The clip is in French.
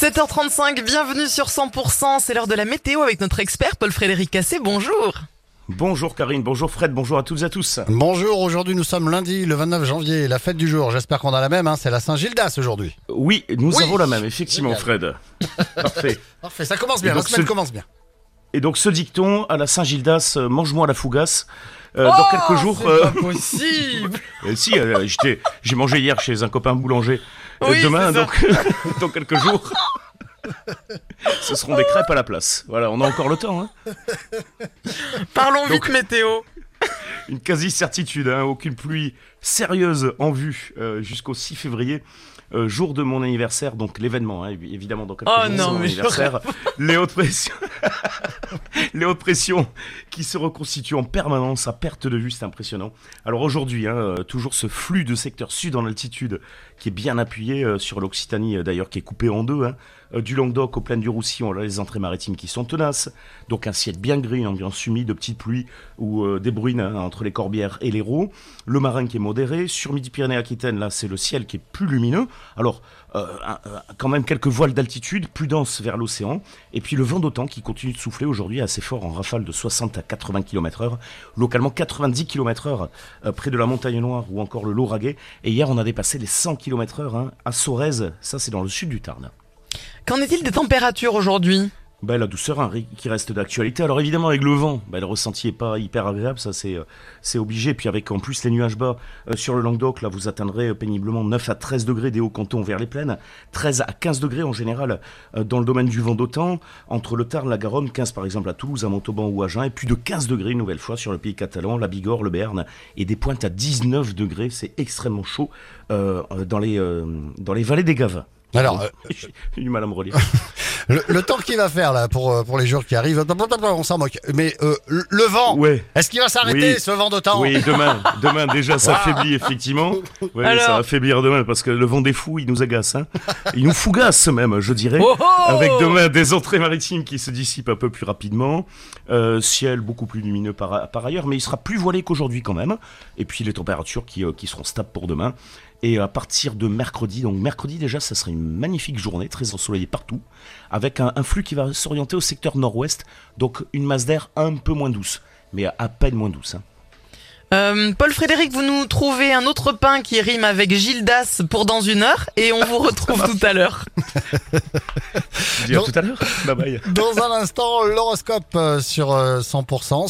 7h35, bienvenue sur 100%, c'est l'heure de la météo avec notre expert Paul-Frédéric Cassé, bonjour Bonjour Karine, bonjour Fred, bonjour à toutes et à tous. Bonjour, aujourd'hui nous sommes lundi le 29 janvier, la fête du jour, j'espère qu'on a la même, hein, c'est la Saint-Gildas aujourd'hui. Oui, nous Oui. avons la même, effectivement Génial. Fred. Parfait. Parfait, ça commence bien, Et la donc semaine ce- commence bien. Et donc ce dicton à la Saint-Gildas, euh, mange-moi la fougasse. Euh, dans quelques jours, Oh, c'est euh, pas possible euh, si, euh, j'ai mangé hier chez un copain boulanger. Euh, Oui, demain, donc, dans quelques jours, ce seront des crêpes à la place. Voilà, on a encore le temps. Hein. Parlons Donc- vite météo Une quasi-certitude, hein, aucune pluie sérieuse en vue euh, jusqu'au 6 février. euh, jour de mon anniversaire, donc l'événement, hein, évi- évidemment, dans quelques Oh non, mon mais je anniversaire. Les hautes pressions, les hautes pressions qui se reconstituent en permanence à perte de vue, c'est impressionnant. Alors aujourd'hui, hein, euh, toujours ce flux de secteur sud en altitude qui est bien appuyé euh, sur l'Occitanie, d'ailleurs, qui est coupé en deux, hein, du Languedoc au plaines du Roussillon, là, les entrées maritimes qui sont tenaces, donc un ciel bien gris, une ambiance humide, de petites pluies ou euh, des bruines hein, entre les Corbières et l'Hérault, le marin qui est modéré, sur Midi-Pyrénées-Aquitaine, là, c'est le ciel qui est plus lumineux, alors euh, quand même quelques voiles d'altitude, plus denses vers l'océan, et puis le vent d'autant qui continue de souffler aujourd'hui assez fort en rafale de 60 à 80 km heure, localement 90 km heure euh, près de la montagne noire ou encore le Lauragais, et hier on a dépassé les 100 km heure hein, à Sorèze, ça c'est dans le sud du Tarn. Qu'en est-il des températures aujourd'hui? Ben, la douceur hein, qui reste d'actualité. Alors évidemment avec le vent, ben, le ressenti est pas hyper agréable, ça c'est euh, obligé. Puis avec en plus les nuages bas euh, sur le Languedoc, là vous atteindrez euh, péniblement 9 à 13 degrés des hauts cantons vers les plaines, 13 à 15 degrés en général dans le domaine du vent d'autant, entre le Tarn, la Garonne, 15 par exemple à Toulouse, à Montauban ou à Agen, et plus de 15 degrés une nouvelle fois sur le pays catalan, la Bigorre, le Béarn, et des pointes à 19 degrés, c'est extrêmement chaud dans, les, dans les vallées des Gaves. Alors, euh, J'ai du mal à me relire. le, le temps qu'il va faire là pour, euh, pour les jours qui arrivent, on s'en moque, mais euh, le vent, Ouais. est-ce qu'il va s'arrêter Oui. ce vent d'autant Oui, demain, demain déjà ça affaiblit effectivement. Oui, Alors ça va affaiblir demain parce que le vent des fous, il nous agace. Hein. Il nous fougasse même, je dirais. Oh, oh Avec demain des entrées maritimes qui se dissipent un peu plus rapidement, euh, ciel beaucoup plus lumineux par, par ailleurs, mais il sera plus voilé qu'aujourd'hui quand même. Et puis les températures qui, euh, qui seront stables pour demain. Et à partir de mercredi, donc mercredi déjà, ça sera une magnifique journée, très ensoleillée partout, avec un, un flux qui va s'orienter au secteur nord-ouest, donc une masse d'air un peu moins douce, mais à peine moins douce. hein. Euh, Paul-Frédéric, vous nous trouvez un autre pain qui rime avec Gildas pour dans une heure et on vous retrouve tout à l'heure. Je dis à Non. tout à l'heure. Bye bye. Dans un instant, l'horoscope euh, sur euh, 100%.